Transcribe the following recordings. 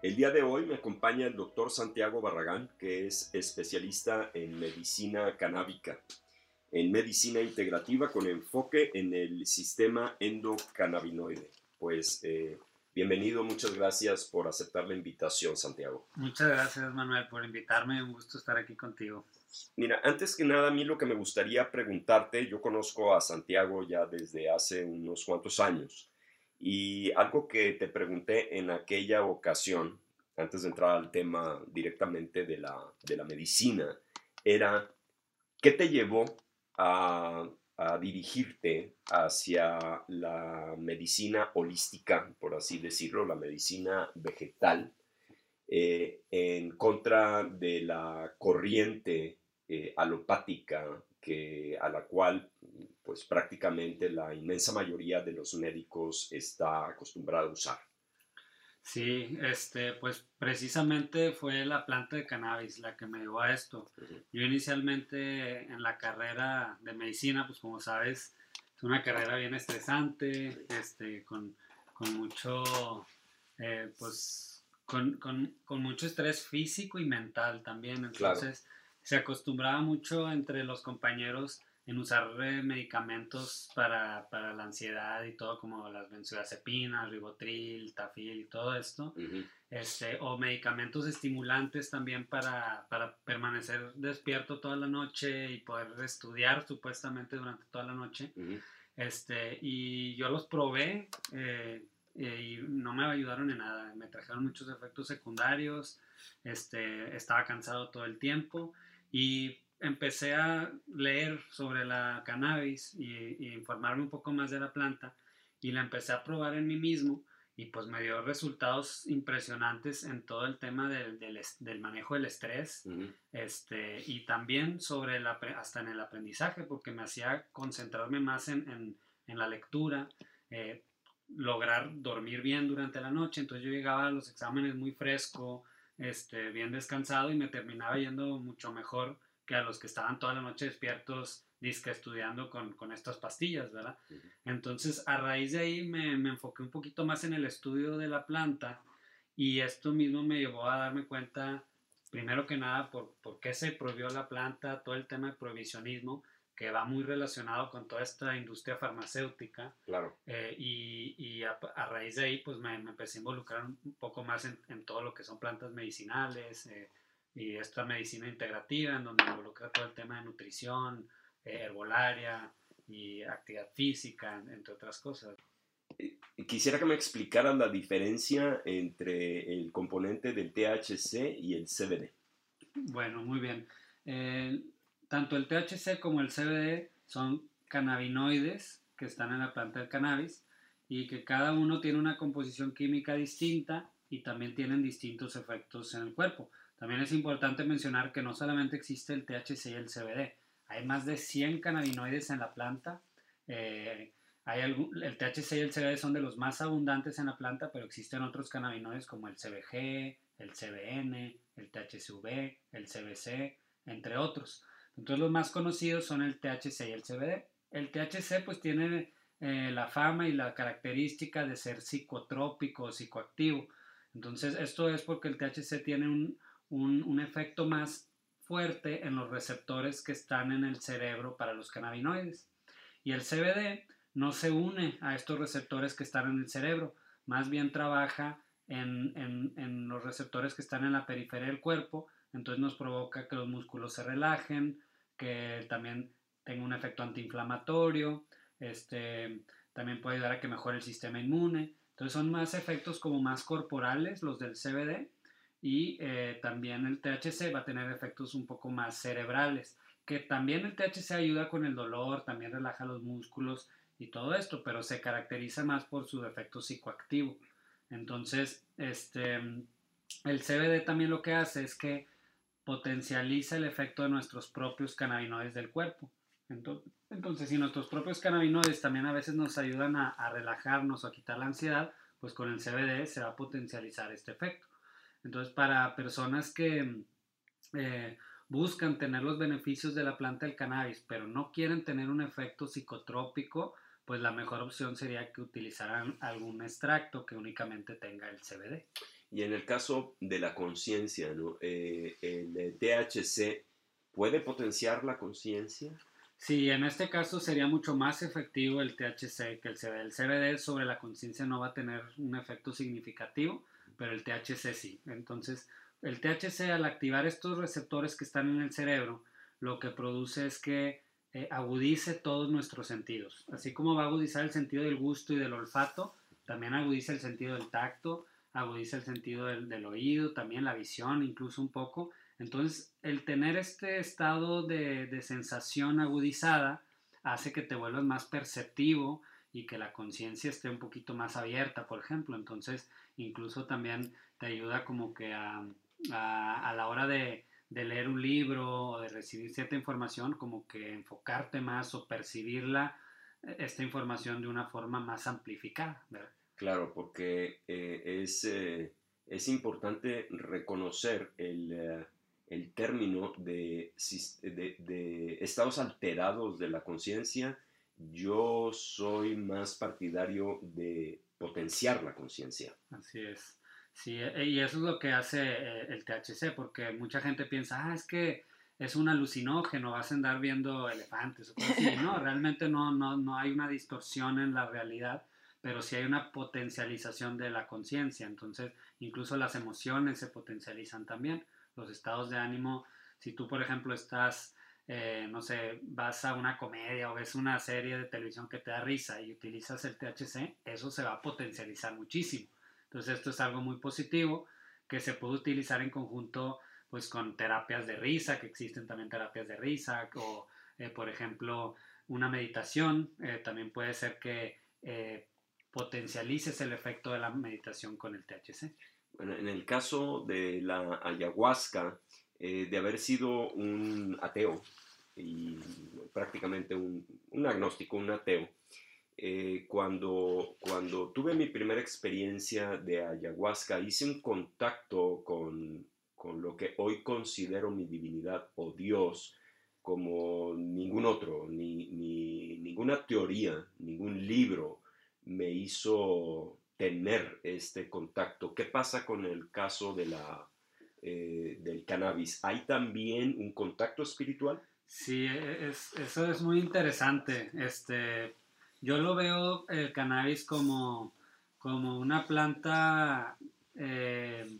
El día de hoy me acompaña el doctor Santiago Barragán, que es especialista en medicina canábica, en medicina integrativa con enfoque en el sistema endocannabinoide. Pues eh, bienvenido, muchas gracias por aceptar la invitación, Santiago. Muchas gracias, Manuel, por invitarme. Un gusto estar aquí contigo. Mira, antes que nada, a mí lo que me gustaría preguntarte, yo conozco a Santiago ya desde hace unos cuantos años y algo que te pregunté en aquella ocasión, antes de entrar al tema directamente de la, de la medicina, era, ¿qué te llevó a, dirigirte hacia la medicina holística, por así decirlo, la medicina vegetal, eh, en contra de la corriente eh, alopática que, a la cual pues prácticamente la inmensa mayoría de los médicos está acostumbrada a usar. Sí, este, pues precisamente fue la planta de cannabis la que me llevó a esto. Yo inicialmente en la carrera de medicina, pues como sabes, es una carrera bien estresante, este, con, con mucho, eh, pues, con, con, con, mucho estrés físico y mental también. Entonces, se acostumbraba mucho entre los compañeros en usar eh, medicamentos para, para, la ansiedad y todo, como las benzodiazepinas, ribotril, tafil y todo esto, este, o medicamentos estimulantes también para, para, permanecer despierto toda la noche y poder estudiar supuestamente durante toda la noche. este, y yo los probé eh, y no me ayudaron en nada, me trajeron muchos efectos secundarios, este, estaba cansado todo el tiempo y empecé a leer sobre la cannabis y, informarme un poco más de la planta y la empecé a probar en mí mismo y pues me dio resultados impresionantes en todo el tema del, del, manejo del estrés este, y también sobre la, hasta en el aprendizaje porque me hacía concentrarme más en, en, en la lectura, eh, lograr dormir bien durante la noche, entonces yo llegaba a los exámenes muy fresco, este, bien descansado y me terminaba yendo mucho mejor que a los que estaban toda la noche despiertos, disque estudiando con, con estas pastillas, ¿verdad? Entonces, a raíz de ahí me, me, enfoqué un poquito más en el estudio de la planta y esto mismo me llevó a darme cuenta, primero que nada, por, por qué se prohibió la planta, todo el tema de prohibicionismo, que va muy relacionado con toda esta industria farmacéutica. Claro. Eh, y, y a, a, raíz de ahí, pues me, me, empecé a involucrar un poco más en, en, todo lo que son plantas medicinales, eh, y esta medicina integrativa en donde involucra todo el tema de nutrición, herbolaria y actividad física, entre otras cosas. Quisiera que me explicaras la diferencia entre el componente del THC y el CBD. Bueno, muy bien. Eh, tanto el THC como el CBD son cannabinoides que están en la planta del cannabis y que cada uno tiene una composición química distinta y también tienen distintos efectos en el cuerpo. También es importante mencionar que no solamente existe el THC y el CBD, hay más de 100 cannabinoides en la planta. Eh, hay el THC y el CBD son de los más abundantes en la planta, pero existen otros cannabinoides como el CBG, el CBN, el THCV, el CBC, entre otros. Entonces los más conocidos son el THC y el CBD. El THC pues tiene eh, la fama y la característica de ser psicotrópico o psicoactivo. Entonces esto es porque el THC tiene un, un, un, efecto más fuerte en los receptores que están en el cerebro para los cannabinoides. Y el CBD no se une a estos receptores que están en el cerebro, más bien trabaja en, en, en los receptores que están en la periferia del cuerpo, entonces nos provoca que los músculos se relajen, que también tenga un efecto antiinflamatorio, este, también puede ayudar a que mejore el sistema inmune. Entonces son más efectos como más corporales los del CBD y eh, también el THC va a tener efectos un poco más cerebrales, que también el THC ayuda con el dolor, también relaja los músculos y todo esto, pero se caracteriza más por su efecto psicoactivo. Entonces, este, el CBD también lo que hace es que potencializa el efecto de nuestros propios cannabinoides del cuerpo. Entonces, si nuestros propios cannabinoides también a veces nos ayudan a, relajarnos o a quitar la ansiedad, pues con el CBD se va a potencializar este efecto. Entonces, para personas que eh, buscan tener los beneficios de la planta del cannabis, pero no quieren tener un efecto psicotrópico, pues la mejor opción sería que utilizaran algún extracto que únicamente tenga el CBD. Y en el caso de la conciencia, ¿no? Eh, ¿el THC puede potenciar la conciencia? Sí, en este caso sería mucho más efectivo el THC que el CBD. El CBD sobre la conciencia no va a tener un efecto significativo, pero el THC sí. Entonces, el THC al activar estos receptores que están en el cerebro, lo que produce es que eh, agudice todos nuestros sentidos. Así como va a agudizar el sentido del gusto y del olfato, también agudiza el sentido del tacto, agudiza el sentido del, oído, también la visión, incluso un poco. Entonces, el tener este estado de, de sensación agudizada hace que te vuelvas más perceptivo y que la conciencia esté un poquito más abierta, por ejemplo. Entonces, incluso también te ayuda como que a, a, la hora de, de, leer un libro o de recibir cierta información, como que enfocarte más o percibirla, eh, esta información de una forma más amplificada. Claro, porque eh, es, eh, es, importante reconocer el, el término de, de, estados alterados de la conciencia. Yo soy más partidario de potenciar la conciencia. Así es. Sí, e, y eso es lo que hace eh, el THC, porque mucha gente piensa, ah, es que es un alucinógeno, vas a andar viendo elefantes o cosas así. No, realmente no, no, no hay una distorsión en la realidad, pero sí hay una potencialización de la conciencia. Entonces, incluso las emociones se potencializan también, los estados de ánimo. Si tú, por ejemplo, estás, eh, no sé, vas a una comedia o ves una serie de televisión que te da risa y utilizas el THC, eso se va a potencializar muchísimo. Entonces esto es algo muy positivo que se puede utilizar en conjunto pues con terapias de risa, que existen también terapias de risa, o eh, por ejemplo una meditación, eh, también puede ser que potencialices el efecto de la meditación con el THC. Bueno, en el caso de la ayahuasca, de haber sido un ateo y prácticamente un, un agnóstico, un ateo, eh, cuando, cuando tuve mi primera experiencia de ayahuasca, hice un contacto con, con lo que hoy considero mi divinidad o Dios como ningún otro, ni, ni, ninguna teoría, ningún libro me hizo tener este contacto. ¿Qué pasa con el caso de la, eh, del cannabis? ¿Hay también un contacto espiritual? Sí, e, es, eso es muy interesante. Este, yo lo veo el cannabis como, como una planta, eh,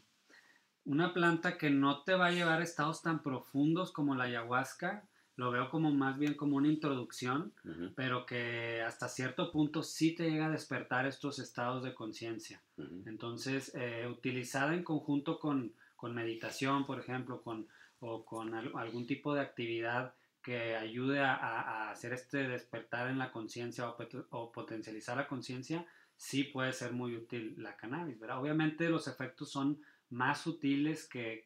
una planta que no te va a llevar a estados tan profundos como la ayahuasca. Lo veo como más bien como una introducción, pero que hasta cierto punto sí te llega a despertar estos estados de conciencia. Entonces, eh, utilizada en conjunto con, con, meditación, por ejemplo, con, o con algún tipo de actividad que ayude a, hacer este despertar en la conciencia o, potencializar la conciencia, sí puede ser muy útil la cannabis, ¿verdad? Obviamente los efectos son más sutiles que,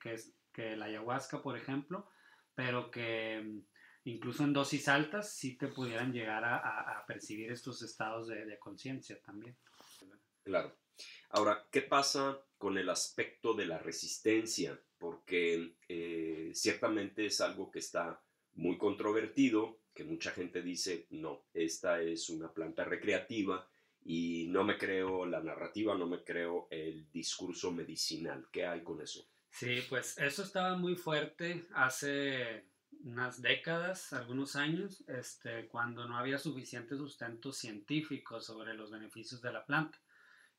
que, la ayahuasca, por ejemplo, pero que incluso en dosis altas sí te pudieran llegar a, percibir estos estados de, conciencia también. Claro. Ahora, ¿qué pasa con el aspecto de la resistencia? Porque eh, ciertamente es algo que está muy controvertido, que mucha gente dice, no, esta es una planta recreativa y no me creo la narrativa, no me creo el discurso medicinal. ¿Qué hay con eso? Sí, pues eso estaba muy fuerte hace unas décadas, algunos años, este, cuando no había suficiente sustento científico sobre los beneficios de la planta.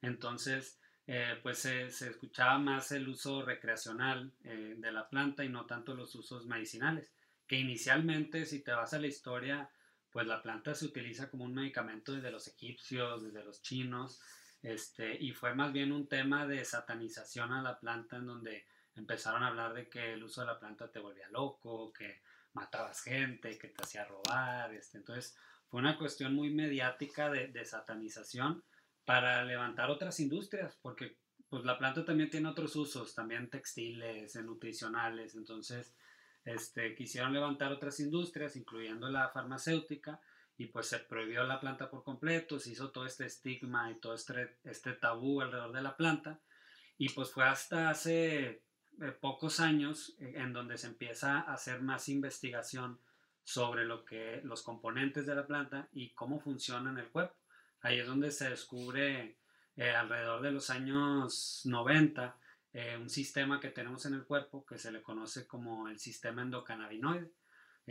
Entonces, eh, pues se, escuchaba más el uso recreacional eh, de la planta y no tanto los usos medicinales que inicialmente, si te vas a la historia, pues la planta se utiliza como un medicamento desde los egipcios, desde los chinos, este, y fue más bien un tema de satanización a la planta en donde empezaron a hablar de que el uso de la planta te volvía loco, que matabas gente, que te hacía robar, este, entonces fue una cuestión muy mediática de, de satanización para levantar otras industrias, porque pues la planta también tiene otros usos, también textiles, nutricionales, entonces este, quisieron levantar otras industrias, incluyendo la farmacéutica, y pues se prohibió la planta por completo, se hizo todo este estigma y todo este, este tabú alrededor de la planta, y pues fue hasta hace eh, pocos años eh, en donde se empieza a hacer más investigación sobre lo que los componentes de la planta y cómo funciona en el cuerpo. Ahí es donde se descubre eh, alrededor de los años 90 un sistema que tenemos en el cuerpo que se le conoce como el sistema endocannabinoide.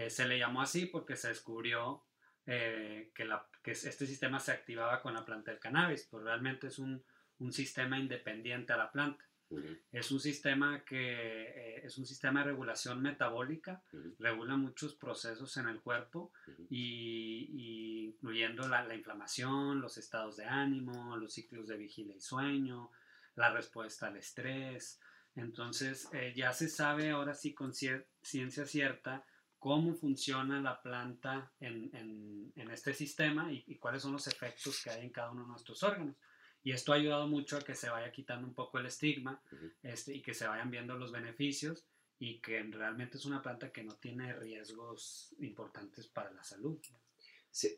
se le llamó así porque se descubrió que, este sistema se activaba con la planta del cannabis, pero realmente es un sistema independiente a la planta. Es un sistema que eh, es un sistema de regulación metabólica, regula muchos procesos en el cuerpo y, incluyendo la, inflamación, los estados de ánimo, los ciclos de vigilia y sueño, la respuesta al estrés. Entonces eh, ya se sabe ahora sí con ciencia cierta cómo funciona la planta en, este sistema y, y, cuáles son los efectos que hay en cada uno de nuestros órganos. Y esto ha ayudado mucho a que se vaya quitando un poco el estigma este, y que se vayan viendo los beneficios y que realmente es una planta que no tiene riesgos importantes para la salud.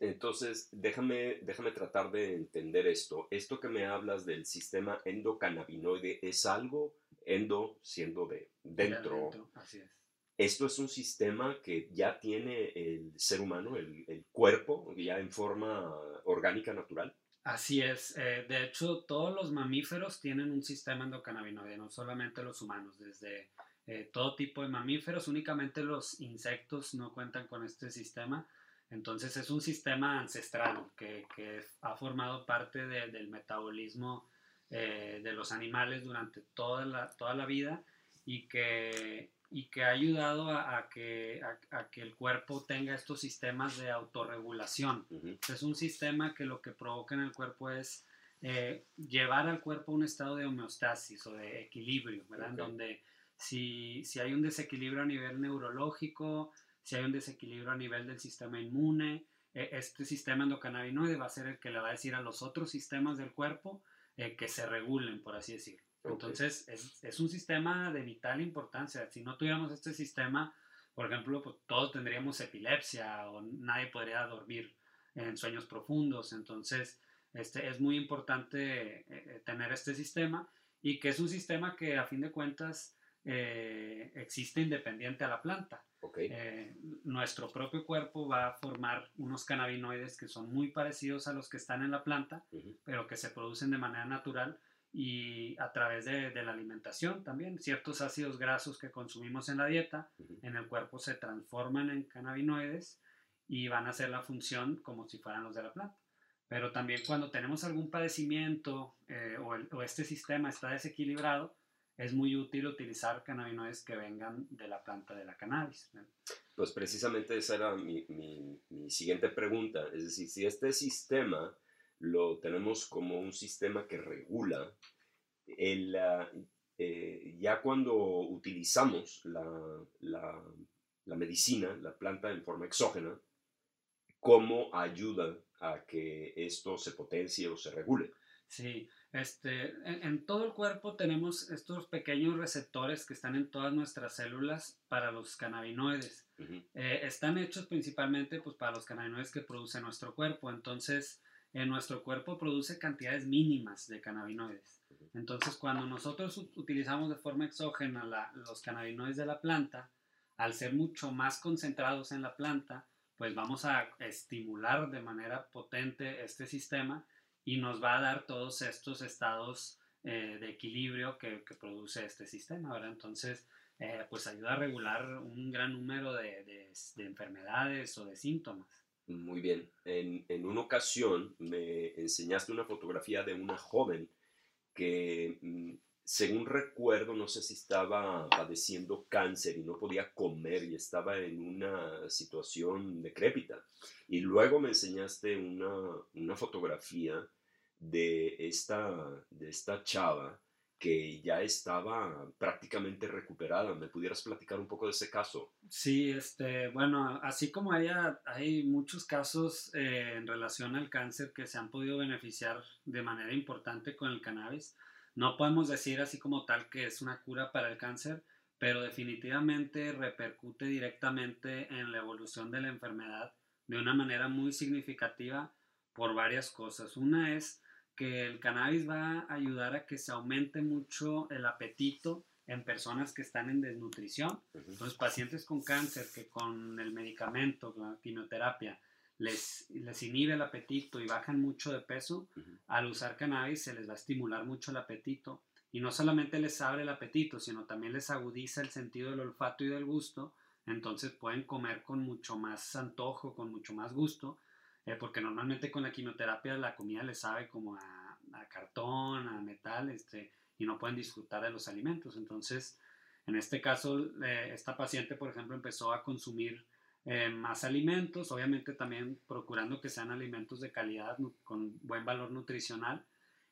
entonces, déjame, déjame tratar de entender esto. Esto que me hablas del sistema endocannabinoide es algo endo siendo de dentro. así es. Esto es un sistema que ya tiene el ser humano, el, el cuerpo, ya en forma orgánica natural. Así es. Eh, de hecho, todos los mamíferos tienen un sistema endocannabinoide, no solamente los humanos, desde eh, todo tipo de mamíferos, únicamente los insectos no cuentan con este sistema. Entonces es un sistema ancestral que, ha formado parte del metabolismo eh, de los animales durante toda la, toda la vida y que y que ha ayudado a, que, a, que, el cuerpo tenga estos sistemas de autorregulación. Es un sistema que lo que provoca en el cuerpo es eh, llevar al cuerpo a un estado de homeostasis o de equilibrio, ¿verdad? Donde si, si, hay un desequilibrio a nivel neurológico, si hay un desequilibrio a nivel del sistema inmune, e, este sistema endocannabinoide va a ser el que le va a decir a los otros sistemas del cuerpo eh, que se regulen, por así decirlo. Entonces, es, es, un sistema de vital importancia. Si no tuviéramos este sistema, por ejemplo, pues, todos tendríamos epilepsia o nadie podría dormir en sueños profundos. Entonces, este, es muy importante eh, eh, tener este sistema y que es un sistema que a fin de cuentas eh, existe independiente a la planta. nuestro propio cuerpo va a formar unos cannabinoides que son muy parecidos a los que están en la planta, pero que se producen de manera natural y a través de, la alimentación también. Ciertos ácidos grasos que consumimos en la dieta en el cuerpo se transforman en cannabinoides y van a hacer la función como si fueran los de la planta. Pero también cuando tenemos algún padecimiento eh, o, este sistema está desequilibrado, es muy útil utilizar cannabinoides que vengan de la planta de la cannabis. Pues precisamente esa era mi, mi, mi siguiente pregunta. Es decir, si este sistema lo tenemos como un sistema que regula. El, eh, ya cuando utilizamos la, la, la, medicina, la planta en forma exógena, ¿cómo ayuda a que esto se potencie o se regule? Sí, este, en, todo el cuerpo tenemos estos pequeños receptores que están en todas nuestras células para los cannabinoides. Eh, están hechos principalmente pues, para los cannabinoides que produce nuestro cuerpo. Entonces, en nuestro cuerpo produce cantidades mínimas de cannabinoides. Entonces, cuando nosotros utilizamos de forma exógena los cannabinoides de la planta, al ser mucho más concentrados en la planta, pues vamos a estimular de manera potente este sistema y nos va a dar todos estos estados eh, de equilibrio que, produce este sistema, ¿verdad? Entonces, eh, pues ayuda a regular un gran número de enfermedades o de síntomas. Muy bien. En, en, una ocasión me enseñaste una fotografía de una joven que, mm, según recuerdo, no sé si estaba padeciendo cáncer y no podía comer y estaba en una situación decrépita. Y luego me enseñaste una, una fotografía de esta, de esta chava que ya estaba prácticamente recuperada. ¿Me pudieras platicar un poco de ese caso? Sí, este, bueno, así como hay, hay muchos casos eh, en relación al cáncer que se han podido beneficiar de manera importante con el cannabis, no podemos decir así como tal que es una cura para el cáncer, pero definitivamente repercute directamente en la evolución de la enfermedad de una manera muy significativa por varias cosas. Una es que el cannabis va a ayudar a que se aumente mucho el apetito en personas que están en desnutrición. Entonces, pacientes con cáncer que con el medicamento, la quimioterapia, les, les inhibe el apetito y bajan mucho de peso, al usar cannabis se les va a estimular mucho el apetito. Y no solamente les abre el apetito, sino también les agudiza el sentido del olfato y del gusto, entonces pueden comer con mucho más antojo, con mucho más gusto, eh, porque normalmente con la quimioterapia la comida les sabe como a, a cartón, a metal, este, y no pueden disfrutar de los alimentos. Entonces, en este caso, eh, esta paciente, por ejemplo, empezó a consumir eh, más alimentos, obviamente también procurando que sean alimentos de calidad con buen valor nutricional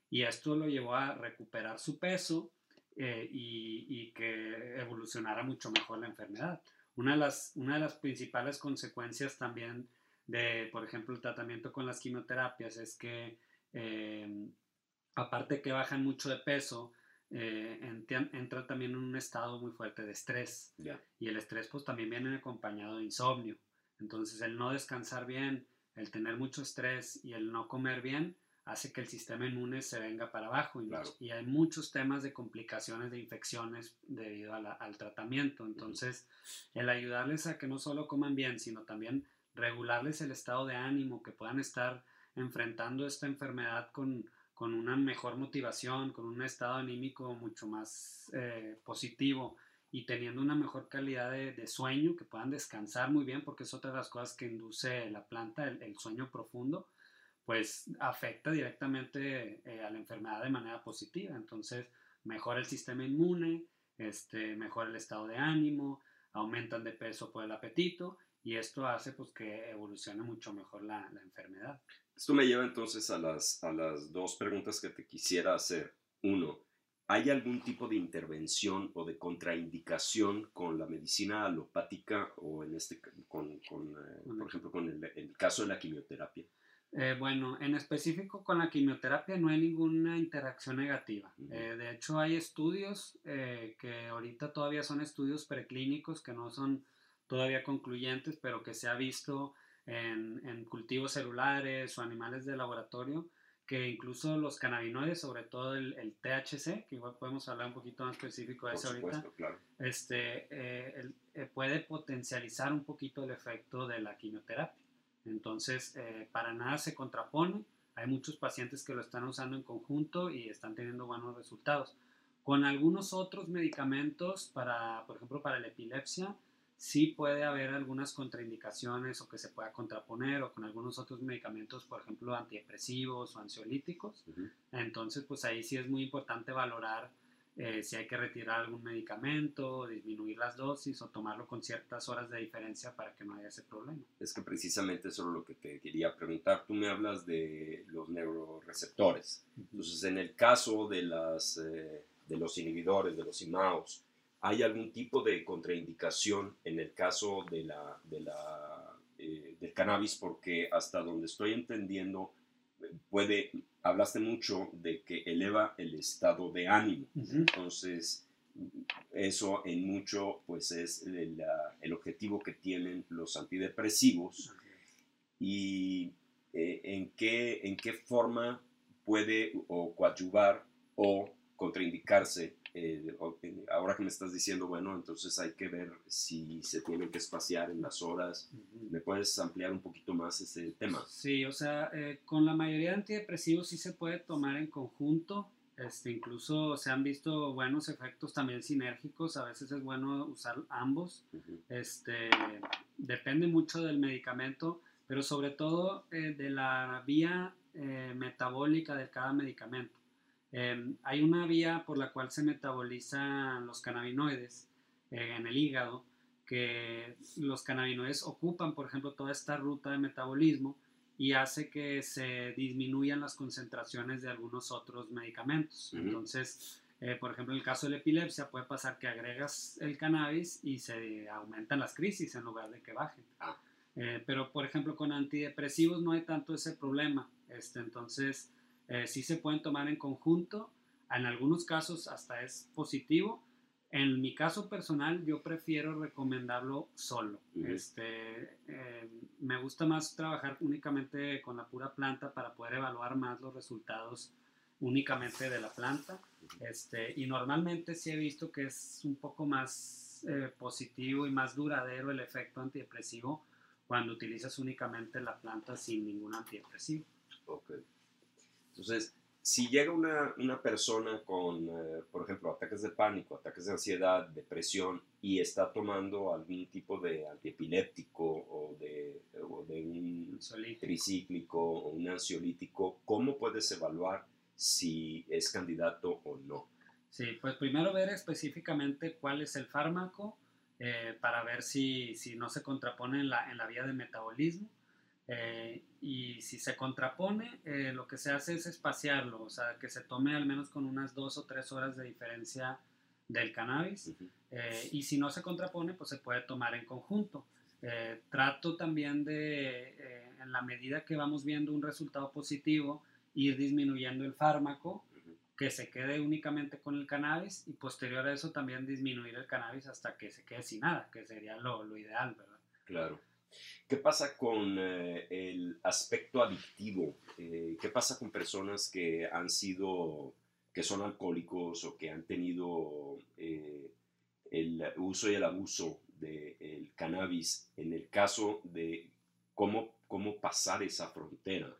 y esto lo llevó a recuperar su peso eh, y, que evolucionara mucho mejor la enfermedad. Una de, las, una de las principales consecuencias también de, por ejemplo, el tratamiento con las quimioterapias es que eh, aparte que bajan mucho de peso, eh, entra también en un estado muy fuerte de estrés. Y el estrés pues también viene acompañado de insomnio. Entonces el no descansar bien, el tener mucho estrés y el no comer bien hace que el sistema inmune se venga para abajo y, hay muchos temas de complicaciones de infecciones debido al tratamiento. Entonces, el ayudarles a que no solo coman bien, sino también regularles el estado de ánimo, que puedan estar enfrentando esta enfermedad con, con una mejor motivación, con un estado anímico mucho más eh, positivo y teniendo una mejor calidad de, sueño, que puedan descansar muy bien, porque es otra de las cosas que induce la planta, el, sueño profundo, pues afecta directamente eh, a la enfermedad de manera positiva. Entonces, mejora el sistema inmune, este, mejora el estado de ánimo, aumentan de peso por el apetito y esto hace pues que evolucione mucho mejor la, la enfermedad. Esto me lleva entonces a las, a las dos preguntas que te quisiera hacer. Uno, ¿hay algún tipo de intervención o de contraindicación con la medicina alopática o en este, con, con eh, por ejemplo, con el, caso de la quimioterapia? Eh, bueno, en específico con la quimioterapia no hay ninguna interacción negativa. Eh, de hecho, hay estudios que ahorita todavía son estudios preclínicos que no son todavía concluyentes, pero que se ha visto en, cultivos celulares o animales de laboratorio, que incluso los cannabinoides, sobre todo el, THC, que igual podemos hablar un poquito más específico de eso ahorita, este, eh, eh, puede potencializar un poquito el efecto de la quimioterapia. Entonces, eh, para nada se contrapone. Hay muchos pacientes que lo están usando en conjunto y están teniendo buenos resultados. Con algunos otros medicamentos, para, por ejemplo, para la epilepsia, sí puede haber algunas contraindicaciones o que se pueda contraponer o con algunos otros medicamentos, por ejemplo, antidepresivos o ansiolíticos. Entonces, pues ahí sí es muy importante valorar eh, si hay que retirar algún medicamento, disminuir las dosis o tomarlo con ciertas horas de diferencia para que no haya ese problema. Es que precisamente eso es lo que te quería preguntar. Tú me hablas de los neuroreceptores. Entonces, en el caso de, las, eh, de los inhibidores, de los IMAOs, ¿Hay algún tipo de contraindicación en el caso de la, de la, eh, del cannabis? Porque hasta donde estoy entendiendo, puede, hablaste mucho de que eleva el estado de ánimo. Entonces, eso en mucho, pues es el, el, objetivo que tienen los antidepresivos. Y eh, en, qué, en qué forma puede o coadyuvar o contraindicarse eh, ahora que me estás diciendo, bueno, entonces hay que ver si se tiene que espaciar en las horas. ¿Me puedes ampliar un poquito más ese tema? Sí, o sea, eh, con la mayoría de antidepresivos sí se puede tomar en conjunto. Este, incluso se han visto buenos efectos también sinérgicos. A veces es bueno usar ambos. este, depende mucho del medicamento, pero sobre todo eh, de la vía metabólica de cada medicamento. Em, hay una vía por la cual se metabolizan los cannabinoides eh, en el hígado, que los cannabinoides ocupan, por ejemplo, toda esta ruta de metabolismo y hace que se disminuyan las concentraciones de algunos otros medicamentos. Entonces, eh, por ejemplo, en el caso de la epilepsia puede pasar que agregas el cannabis y se aumentan las crisis en lugar de que bajen. Ah. Eh, pero, por ejemplo, con antidepresivos no hay tanto ese problema. Este, entonces, eh, sí se pueden tomar en conjunto. En algunos casos hasta es positivo. En mi caso personal, yo prefiero recomendarlo solo. este, eh, me gusta más trabajar únicamente con la pura planta para poder evaluar más los resultados únicamente de la planta. Este, y normalmente sí he visto que es un poco más eh, positivo y más duradero el efecto antidepresivo cuando utilizas únicamente la planta sin ningún antidepresivo. Ok. Entonces, si llega una, una persona con, eh, por ejemplo, ataques de pánico, ataques de ansiedad, depresión, y está tomando algún tipo de antiepiléptico o de, o de un tricíclico o un ansiolítico, ¿cómo puedes evaluar si es candidato o no? Sí, pues primero ver específicamente cuál es el fármaco eh, para ver si, si, no se contrapone en la, en la vía de metabolismo. Eh, y si se contrapone, eh, lo que se hace es espaciarlo, o sea, que se tome al menos con unas dos o tres horas de diferencia del cannabis. y si no se contrapone, pues se puede tomar en conjunto. trato también de, en la medida que vamos viendo un resultado positivo, ir disminuyendo el fármaco, que se quede únicamente con el cannabis y posterior a eso también disminuir el cannabis hasta que se quede sin nada, que sería lo, lo ideal, ¿verdad? Claro. ¿Qué pasa con eh, el aspecto adictivo? Eh, ¿Qué pasa con personas que han sido, que son alcohólicos o que han tenido eh, el uso y el abuso del cannabis en el caso de cómo, cómo pasar esa frontera?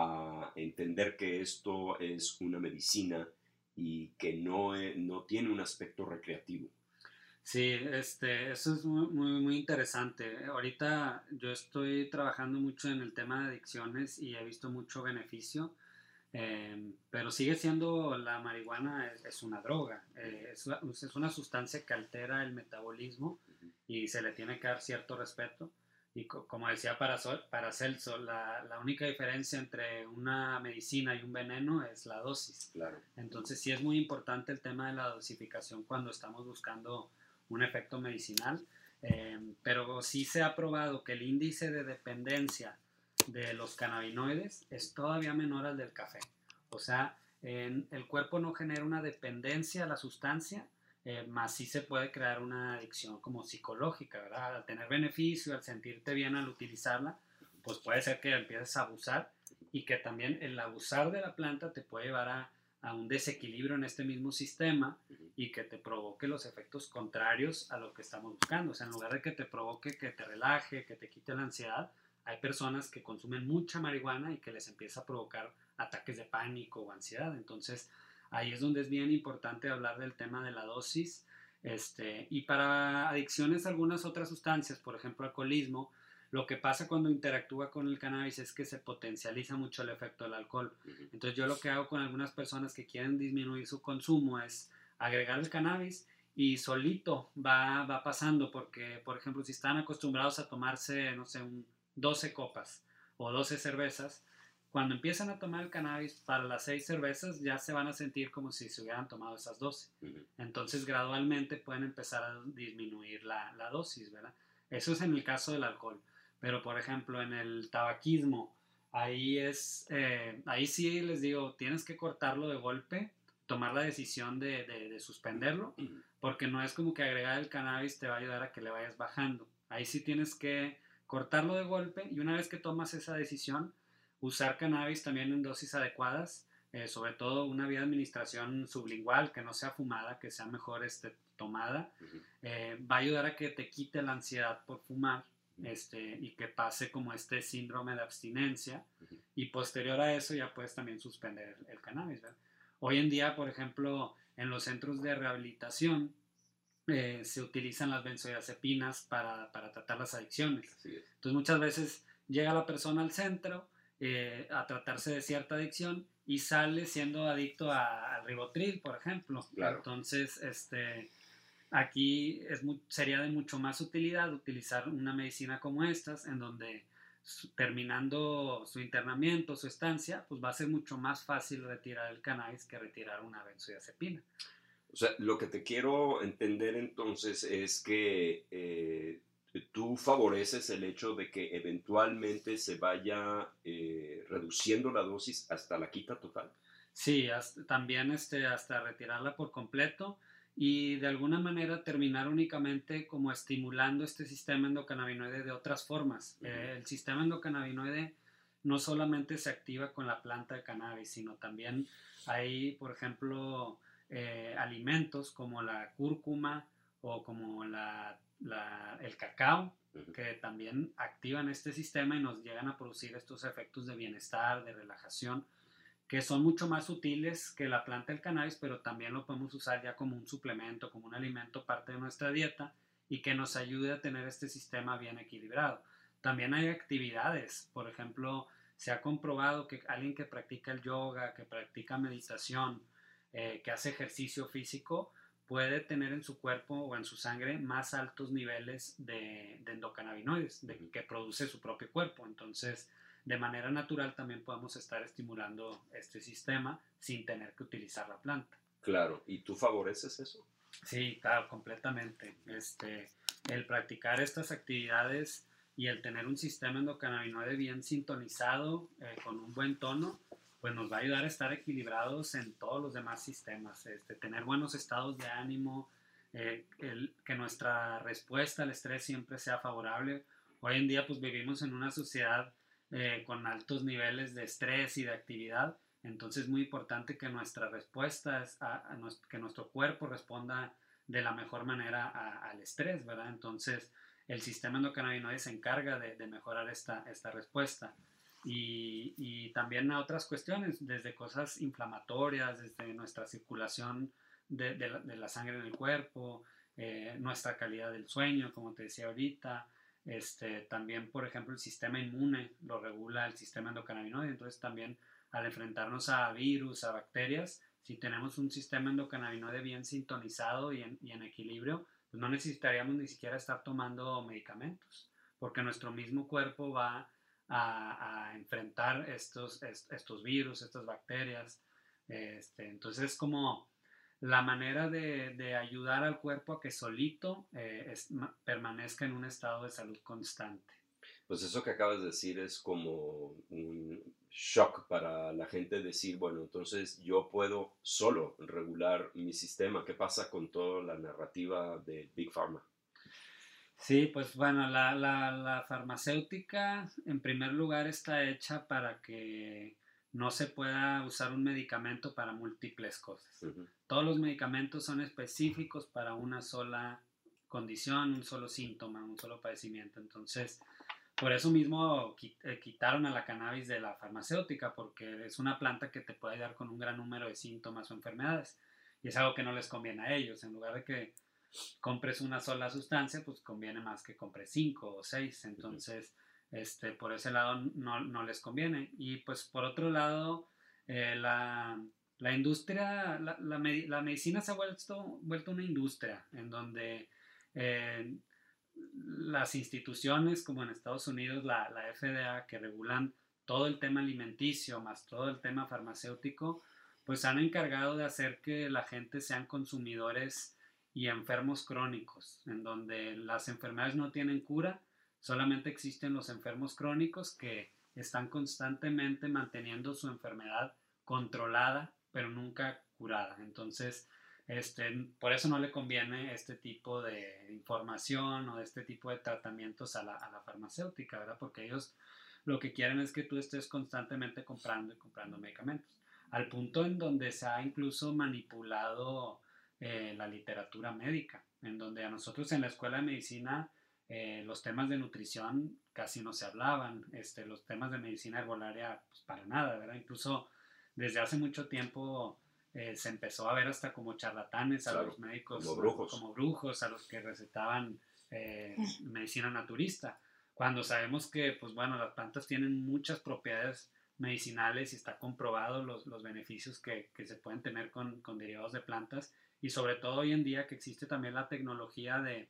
a entender que esto es una medicina y que no, e, no tiene un aspecto recreativo. Sí, este, eso es muy, muy, interesante. Ahorita yo estoy trabajando mucho en el tema de adicciones y he visto mucho beneficio, em, pero sigue siendo la marihuana es, una droga, eh, es, es, una sustancia que altera el metabolismo y se le tiene que dar cierto respeto. Y como decía Paracelso, la, la única diferencia entre una medicina y un veneno es la dosis. Claro. Entonces sí es muy importante el tema de la dosificación cuando estamos buscando un efecto medicinal, eh, pero sí se ha probado que el índice de dependencia de los cannabinoides es todavía menor al del café. O sea, el cuerpo no genera una dependencia a la sustancia, eh, más sí se puede crear una adicción como psicológica, ¿verdad? Al tener beneficio, al sentirte bien al utilizarla, pues puede ser que empieces a abusar y que también el abusar de la planta te puede llevar a, a un desequilibrio en este mismo sistema y que te provoque los efectos contrarios a lo que estamos buscando. O sea, en lugar de que te provoque que te relaje, que te quite la ansiedad, hay personas que consumen mucha marihuana y que les empieza a provocar ataques de pánico o ansiedad. Entonces, Ahí es donde es bien importante hablar del tema de la dosis. Este, y para adicciones a algunas otras sustancias, por ejemplo alcoholismo, lo que pasa cuando interactúa con el cannabis es que se potencializa mucho el efecto del alcohol. Entonces yo lo que hago con algunas personas que quieren disminuir su consumo es agregar el cannabis y solito va, va pasando porque, por ejemplo, si están acostumbrados a tomarse, no sé, un 12 copas o 12 cervezas, cuando empiezan a tomar el cannabis para las seis cervezas ya se van a sentir como si se hubieran tomado esas dosis. Entonces gradualmente pueden empezar a disminuir la, la, dosis, ¿verdad? Eso es en el caso del alcohol. Pero por ejemplo en el tabaquismo, ahí es, eh, ahí sí les digo, tienes que cortarlo de golpe, tomar la decisión de, de, de suspenderlo, porque no es como que agregar el cannabis te va a ayudar a que le vayas bajando. Ahí sí tienes que cortarlo de golpe y una vez que tomas esa decisión, usar cannabis también en dosis adecuadas, eh, sobre todo una vía de administración sublingual que no sea fumada, que sea mejor este, tomada, eh, va a ayudar a que te quite la ansiedad por fumar este, y que pase como este síndrome de abstinencia y posterior a eso ya puedes también suspender el, cannabis. Hoy en día, por ejemplo, en los centros de rehabilitación, eh, se utilizan las benzodiazepinas para, para tratar las adicciones. Entonces muchas veces llega la persona al centro, eh, a tratarse de cierta adicción y sale siendo adicto al ribotril, por ejemplo. Entonces, este, aquí es sería de mucho más utilidad utilizar una medicina como estas, en donde terminando su internamiento, su estancia, pues va a ser mucho más fácil retirar el cannabis que retirar una benzodiazepina. O sea, lo que te quiero entender entonces es que eh, tú favoreces el hecho de que eventualmente se vaya eh, reduciendo la dosis hasta la quita total. Sí, también este, hasta retirarla por completo y de alguna manera terminar únicamente como estimulando este sistema endocannabinoide de otras formas. Eh, el sistema endocannabinoide no solamente se activa con la planta de cannabis, sino también hay, por ejemplo, eh, alimentos como la cúrcuma o como la, el cacao, que también activan este sistema y nos llegan a producir estos efectos de bienestar, de relajación que son mucho más sutiles que la planta del cannabis, pero también lo podemos usar ya como un suplemento, como un alimento parte de nuestra dieta y que nos ayude a tener este sistema bien equilibrado. También hay actividades, por ejemplo, se ha comprobado que alguien que practica el yoga, que practica meditación, eh, que hace ejercicio físico, puede tener en su cuerpo o en su sangre más altos niveles de, de endocannabinoides, de, que produce su propio cuerpo. Entonces, de manera natural también podemos estar estimulando este sistema sin tener que utilizar la planta. Claro, ¿y tú favoreces eso? Sí, claro, completamente. Este, el practicar estas actividades y el tener un sistema endocannabinoide bien sintonizado, eh, con un buen tono, pues nos va a ayudar a estar equilibrados en todos los demás sistemas. Este, tener buenos estados de ánimo, eh, que nuestra respuesta al estrés siempre sea favorable. Hoy en día pues vivimos en una sociedad eh, con altos niveles de estrés y de actividad. Entonces es muy importante que nuestra respuesta, a, que nuestro cuerpo responda de la mejor manera al estrés, ¿verdad? Entonces el sistema endocannabinoide se encarga de, mejorar esta, esta respuesta. Y, también a otras cuestiones, desde cosas inflamatorias, desde nuestra circulación de, de, la, sangre en el cuerpo, eh, nuestra calidad del sueño, como te decía ahorita, este, también, por ejemplo, el sistema inmune lo regula el sistema endocannabinoide. Entonces, también al enfrentarnos a virus, a bacterias, si tenemos un sistema endocannabinoide bien sintonizado y en, equilibrio, pues no necesitaríamos ni siquiera estar tomando medicamentos, porque nuestro mismo cuerpo va a, enfrentar estos, estos virus, estas bacterias. Este, entonces, es como la manera de, ayudar al cuerpo a que solito eh, permanezca en un estado de salud constante. Pues eso que acabas de decir es como un shock para la gente decir, bueno, entonces yo puedo solo regular mi sistema. ¿Qué pasa con toda la narrativa de Big Pharma? Sí, pues bueno, la, la farmacéutica en primer lugar está hecha para que no se pueda usar un medicamento para múltiples cosas. Todos los medicamentos son específicos para una sola condición, un solo síntoma, un solo padecimiento. Entonces, por eso mismo eh, quitaron a la cannabis de la farmacéutica, porque es una planta que te puede ayudar con un gran número de síntomas o enfermedades. Y es algo que no les conviene a ellos. En lugar de que compres una sola sustancia, pues conviene más que compres cinco o seis. Entonces, este, por ese lado no, les conviene. Y pues por otro lado, eh, la, industria, la, medicina se ha vuelto, vuelto una industria en donde eh, las instituciones como en Estados Unidos, la, la FDA, que regulan todo el tema alimenticio más todo el tema farmacéutico, pues han encargado de hacer que la gente sean consumidores y enfermos crónicos, en donde las enfermedades no tienen cura Solamente existen los enfermos crónicos que están constantemente manteniendo su enfermedad controlada, pero nunca curada. Entonces, este, por eso no le conviene este tipo de información o este tipo de tratamientos a la, farmacéutica, ¿verdad? Porque ellos lo que quieren es que tú estés constantemente comprando y comprando medicamentos. Al punto en donde se ha incluso manipulado eh, la literatura médica, en donde a nosotros en la escuela de medicina eh, los temas de nutrición casi no se hablaban, este, los temas de medicina herbolaria, pues para nada, ¿verdad? Incluso desde hace mucho tiempo eh, se empezó a ver hasta como charlatanes a los médicos, como brujos. a los que recetaban eh, medicina naturista, cuando sabemos que, pues bueno, las plantas tienen muchas propiedades medicinales y está comprobado los, los beneficios que, que, se pueden tener con, con derivados de plantas y sobre todo hoy en día que existe también la tecnología de,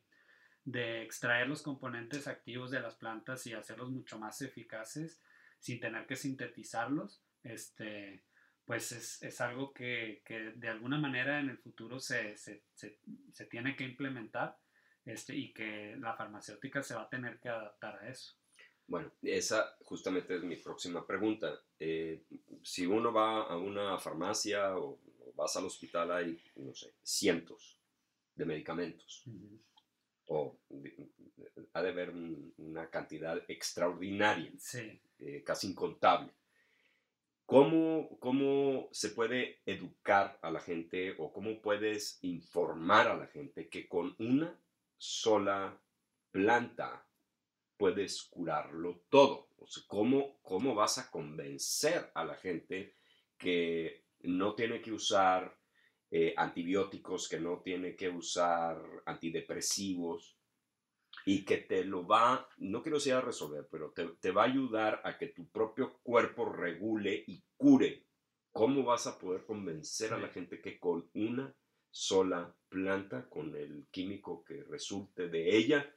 de extraer los componentes activos de las plantas y hacerlos mucho más eficaces sin tener que sintetizarlos, este, pues es, algo que, de alguna manera en el futuro se, tiene que implementar este, y que la farmacéutica se va a tener que adaptar a eso. Bueno, esa justamente es mi próxima pregunta. Eh, si uno va a una farmacia o, vas al hospital, hay, no sé, cientos de medicamentos. O ha de haber una cantidad extraordinaria, eh, casi incontable. ¿Cómo, ¿Cómo se puede educar a la gente o cómo puedes informar a la gente que con una sola planta puedes curarlo todo? O sea, ¿cómo, ¿Cómo vas a convencer a la gente que no tiene que usar eh, antibióticos, que no tiene que usar antidepresivos y que te lo va, no quiero decir a resolver, pero te, te va a ayudar a que tu propio cuerpo regule y cure? ¿Cómo vas a poder convencer a la gente que con una sola planta, con el químico que resulte de ella,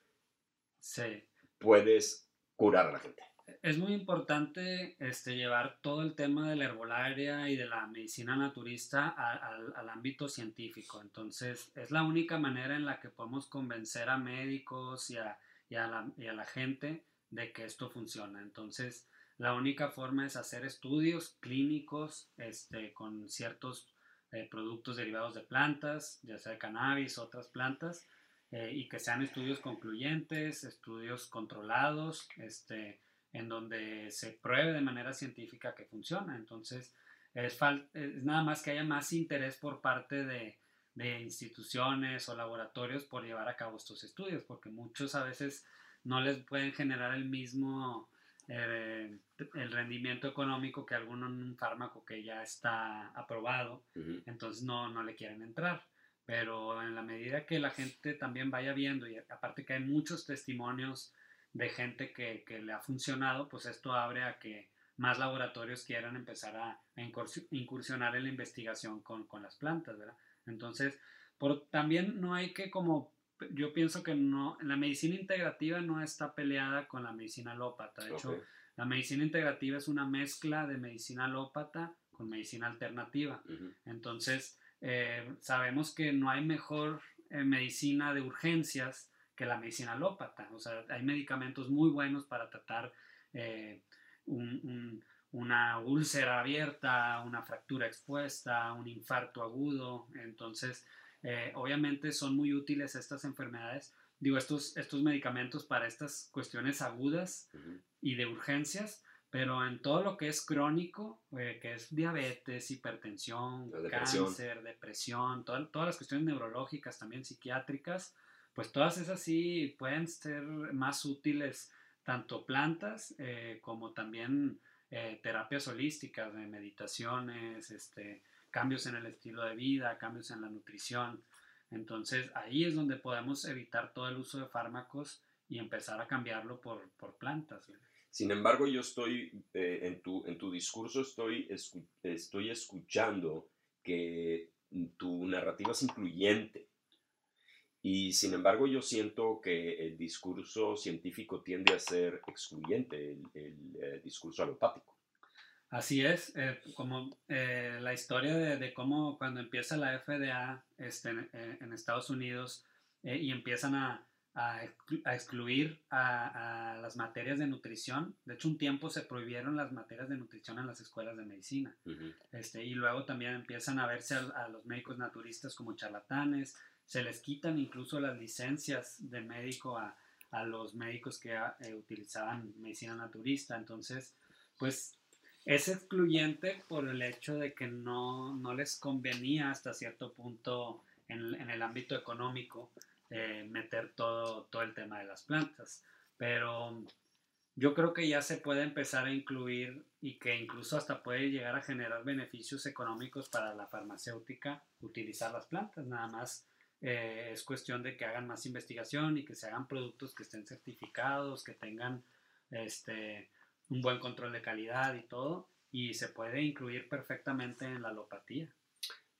sí. puedes curar a la gente? Es muy importante este, llevar todo el tema de la herbolaria y de la medicina naturista al ámbito científico. Entonces, es la única manera en la que podemos convencer a médicos y a, la, y a la gente de que esto funciona. Entonces, la única forma es hacer estudios clínicos este, con ciertos eh, productos derivados de plantas, ya sea cannabis, otras plantas, eh, y que sean estudios concluyentes, estudios controlados, este, en donde se pruebe de manera científica que funciona. Entonces, es, es nada más que haya más interés por parte de, de instituciones o laboratorios por llevar a cabo estos estudios, porque muchos a veces no les pueden generar el mismo eh, el rendimiento económico que alguno en un fármaco que ya está aprobado, entonces no, no le quieren entrar. Pero en la medida que la gente también vaya viendo, y aparte que hay muchos testimonios de gente que, que le ha funcionado, pues esto abre a que más laboratorios quieran empezar a, incursionar en la investigación con, con, las plantas, ¿verdad? Entonces, por, también no hay que como yo pienso que no, la medicina integrativa no está peleada con la medicina alópata. De hecho, la medicina integrativa es una mezcla de medicina alópata con medicina alternativa. Entonces, eh, sabemos que no hay mejor eh, medicina de urgencias que la medicina alópata. O sea, hay medicamentos muy buenos para tratar eh, una úlcera abierta, una fractura expuesta, un infarto agudo. Entonces, eh, obviamente son muy útiles estas enfermedades, digo, estos, estos medicamentos para estas cuestiones agudas y de urgencias, pero en todo lo que es crónico, eh, que es diabetes, hipertensión, cáncer, depresión, todas las cuestiones neurológicas, también psiquiátricas, pues todas esas sí pueden ser más útiles, tanto plantas eh, como también terapias holísticas, meditaciones, este, cambios en el estilo de vida, cambios en la nutrición. Entonces ahí es donde podemos evitar todo el uso de fármacos y empezar a cambiarlo por, plantas. Sin embargo, yo estoy, eh, en, tu, en tu discurso estoy, estoy escuchando que tu narrativa es incluyente. Y sin embargo, yo siento que el discurso científico tiende a ser excluyente, el, el eh, discurso alopático. Así es, eh, como eh, la historia de, cómo cuando empieza la FDA este, en, Estados Unidos y empiezan a, excluir a, las materias de nutrición. De hecho, un tiempo se prohibieron las materias de nutrición en las escuelas de medicina. este, y luego también empiezan a verse a, los médicos naturistas como charlatanes. Se les quitan incluso las licencias de médico a, los médicos que utilizaban medicina naturista. Entonces, pues es excluyente por el hecho de que no, les convenía hasta cierto punto en, el ámbito económico eh, meter todo, todo el tema de las plantas. Pero yo creo que ya se puede empezar a incluir y que incluso hasta puede llegar a generar beneficios económicos para la farmacéutica utilizar las plantas. Nada más eh, es cuestión de que hagan más investigación y que se hagan productos que estén certificados, que tengan este, un buen control de calidad y todo, y se puede incluir perfectamente en la alopatía.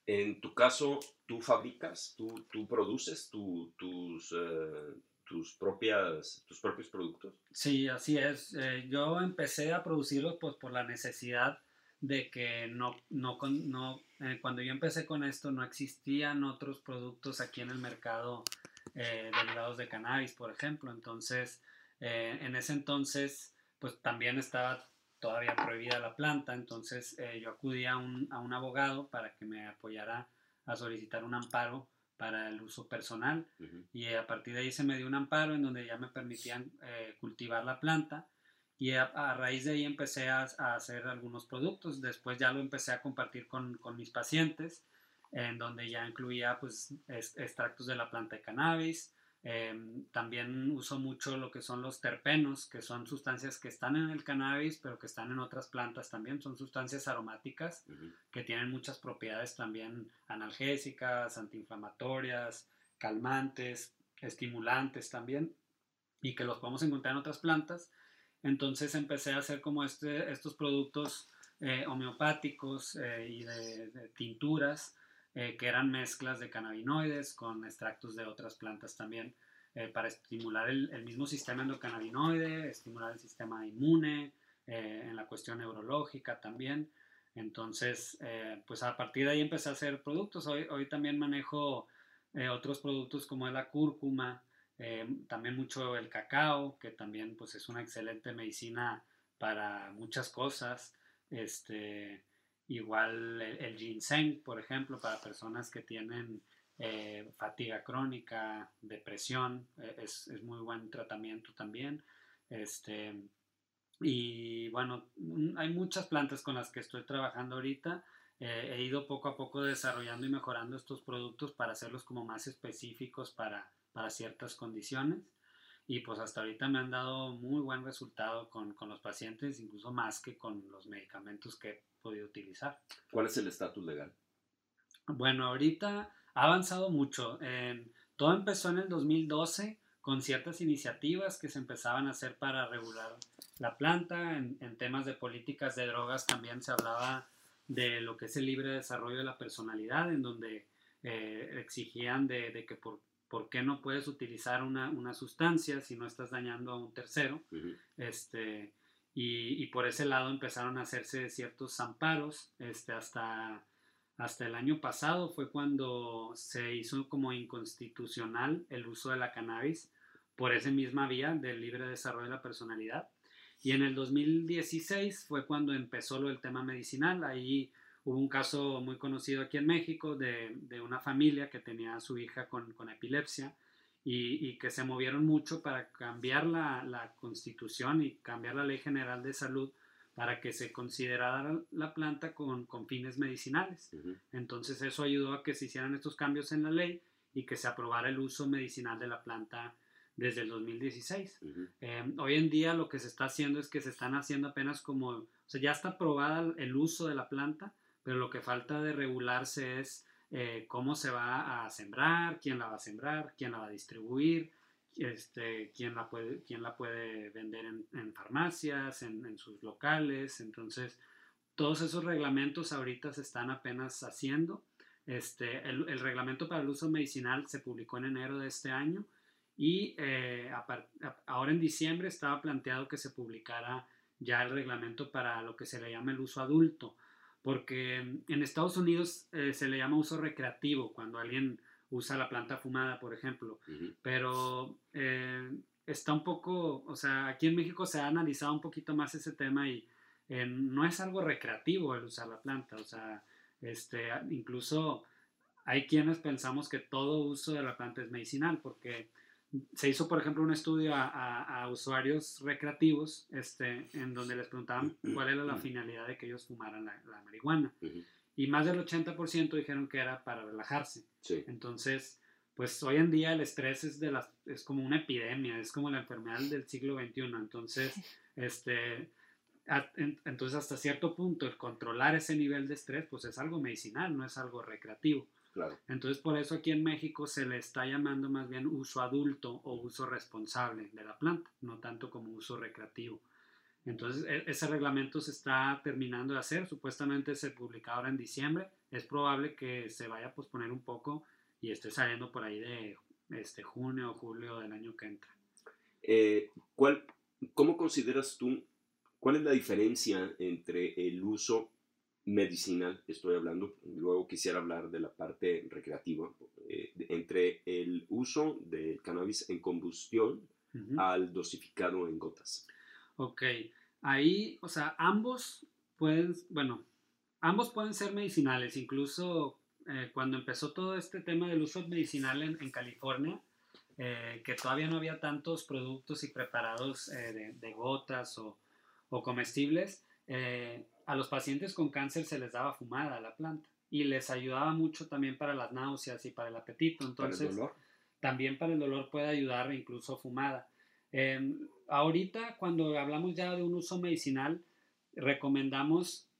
En tu caso, ¿tú fabricas, tú, tú produces tus, eh, tus, propias, tus propios productos? Sí, así es. Eh, yo empecé a producirlos pues, por la necesidad de que no, no, no eh, cuando yo empecé con esto no existían otros productos aquí en el mercado derivados de cannabis, por ejemplo. Entonces, en ese entonces pues también estaba todavía prohibida la planta, entonces eh, yo acudí a un, a un, abogado para que me apoyara a solicitar un amparo para el uso personal. Y a partir de ahí se me dio un amparo en donde ya me permitían eh, cultivar la planta y a, raíz de ahí empecé a, a, hacer algunos productos, después ya lo empecé a compartir con, con mis pacientes en donde ya incluía pues extractos de la planta de cannabis, Em, también uso mucho lo que son los terpenos, que son sustancias que están en el cannabis, pero que están en otras plantas también. Son sustancias aromáticas que tienen muchas propiedades también analgésicas, antiinflamatorias, calmantes, estimulantes también, y que los podemos encontrar en otras plantas. Entonces empecé a hacer como este, estos productos eh, homeopáticos eh, y de tinturas eh, que eran mezclas de cannabinoides con extractos de otras plantas también, eh, para estimular el, mismo sistema endocannabinoide, estimular el sistema inmune, eh, en la cuestión neurológica también. Entonces, pues a partir de ahí empecé a hacer productos. Hoy, hoy también manejo otros productos como la cúrcuma, también mucho el cacao, que también pues es una excelente medicina para muchas cosas. Este, Igual el, ginseng, por ejemplo, para personas que tienen eh, fatiga crónica, depresión, eh, es, es, muy buen tratamiento también. Este, y bueno, mm, hay muchas plantas con las que estoy trabajando ahorita. Eh, he ido poco a poco desarrollando y mejorando estos productos para hacerlos como más específicos para, para ciertas condiciones. Y pues hasta ahorita me han dado muy buen resultado con, con los pacientes, incluso más que con los medicamentos que podido utilizar. ¿Cuál es el estatus legal? Bueno, ahorita ha avanzado mucho. todo empezó en el 2012 con ciertas iniciativas que se empezaban a hacer para regular la planta. En, temas de políticas de drogas también se hablaba de lo que es el libre desarrollo de la personalidad, en donde eh, exigían de, que por, por, qué no puedes utilizar una, una, sustancia si no estás dañando a un tercero. este, y, por ese lado empezaron a hacerse ciertos amparos, este, hasta, hasta el año pasado fue cuando se hizo como inconstitucional el uso de la cannabis por esa misma vía del libre desarrollo de la personalidad. Y en el 2016 fue cuando empezó lo del tema medicinal. Ahí hubo un caso muy conocido aquí en México de, de una familia que tenía a su hija con, con epilepsia y, que se movieron mucho para cambiar la, la, constitución y cambiar la ley general de salud para que se considerara la planta con, con fines medicinales. Entonces eso ayudó a que se hicieran estos cambios en la ley y que se aprobara el uso medicinal de la planta desde el 2016. Em, hoy en día lo que se está haciendo es que se están haciendo apenas como, o sea, ya está aprobada el uso de la planta, pero lo que falta de regularse es eh, cómo se va a sembrar, quién la va a sembrar, quién la va a distribuir, este, quién, la puede, quién la puede vender en, farmacias, en, sus locales. Entonces, todos esos reglamentos ahorita se están apenas haciendo. Este, el, reglamento para el uso medicinal se publicó en enero de este año y eh, ahora en diciembre estaba planteado que se publicara ya el reglamento para lo que se le llama el uso adulto porque en Estados Unidos eh, se le llama uso recreativo cuando alguien usa la planta fumada, por ejemplo, pero eh, está un poco, o sea, aquí en México se ha analizado un poquito más ese tema y eh, no es algo recreativo el usar la planta, o sea, este, incluso hay quienes pensamos que todo uso de la planta es medicinal, porque se hizo, por ejemplo, un estudio a, usuarios recreativos este, en donde les preguntaban cuál era la finalidad de que ellos fumaran la, marihuana. Y más del 80% dijeron que era para relajarse. Entonces, pues hoy en día el estrés es, de las, es como una epidemia, es como la enfermedad del siglo XXI. Entonces, este, entonces hasta cierto punto el controlar ese nivel de estrés pues es algo medicinal, no es algo recreativo. Entonces, por eso aquí en México se le está llamando más bien uso adulto o uso responsable de la planta, no tanto como uso recreativo. Entonces, e, ese reglamento se está terminando de hacer, supuestamente se publica ahora en diciembre, es probable que se vaya a posponer un poco y esté saliendo por ahí de este, junio o julio del año que entra. Eh, ¿cuál, ¿Cómo consideras tú, cuál es la diferencia entre el uso medicinal, estoy hablando, luego quisiera hablar de la parte recreativa, eh, entre el uso del cannabis en combustión al dosificado en gotas. Ok, ahí, o sea, ambos pueden, bueno, ambos pueden ser medicinales, incluso eh, cuando empezó todo este tema del uso medicinal en, California, eh, que todavía no había tantos productos y preparados de, gotas o, o comestibles, a los pacientes con cáncer se les daba fumada a la planta y les ayudaba mucho también para las náuseas y para el apetito. Entonces, también para el dolor puede ayudar incluso fumada. Em, ahorita, cuando hablamos ya de un uso medicinal, recomendamos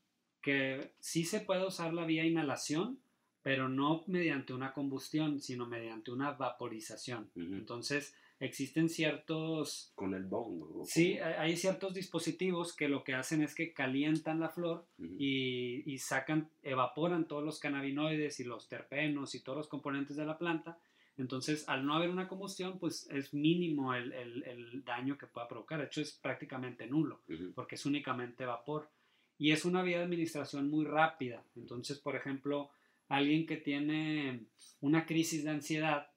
que sí se puede usar la vía inhalación, pero no mediante una combustión, sino mediante una vaporización. Entonces, existen ciertos... Con el bongo. Sí, hay ciertos dispositivos que lo que hacen es que calientan la flor y, y, sacan, evaporan todos los cannabinoides y los terpenos y todos los componentes de la planta. Entonces, al no haber una combustión, pues es mínimo el, el, el daño que pueda provocar. De hecho, es prácticamente nulo, porque es únicamente vapor. Y es una vía de administración muy rápida. Entonces, por ejemplo, alguien que tiene una crisis de ansiedad,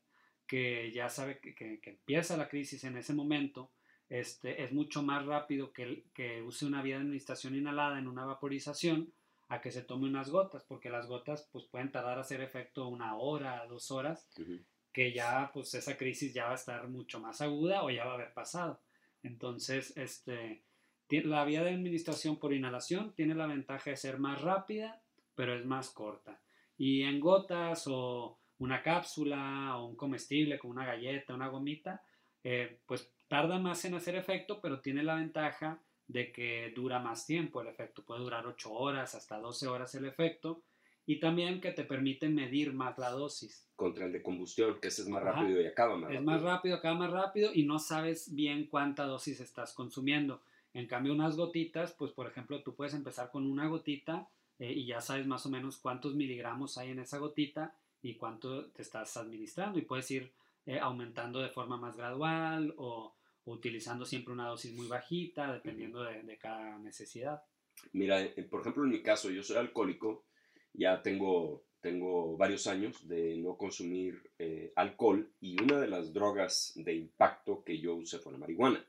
que ya sabe que, empieza la crisis en ese momento, este, es mucho más rápido que, que use una vía de administración inhalada en una vaporización a que se tome unas gotas, porque las gotas pues, pueden tardar a hacer efecto una hora, dos horas, que ya pues esa crisis ya va a estar mucho más aguda o ya va a haber pasado. Entonces, este, la vía de administración por inhalación tiene la ventaja de ser más rápida, pero es más corta. Y en gotas o una cápsula o un comestible como una galleta, una gomita, eh, pues tarda más en hacer efecto, pero tiene la ventaja de que dura más tiempo el efecto. Puede durar 8 horas, hasta 12 horas el efecto. Y también que te permite medir más la dosis. Contra el de combustión, que ese es más rápido y acaba más rápido. Es más rápido, acaba más rápido y no sabes bien cuánta dosis estás consumiendo. En cambio, unas gotitas, pues por ejemplo, tú puedes empezar con una gotita eh, y ya sabes más o menos cuántos miligramos hay en esa gotita y cuánto te estás administrando y puedes ir eh, aumentando de forma más gradual o, utilizando siempre una dosis muy bajita dependiendo de, cada necesidad. Mira, eh, por ejemplo, en mi caso, yo soy alcohólico, ya tengo, tengo varios años de no consumir alcohol y una de las drogas de impacto que yo usé fue la marihuana.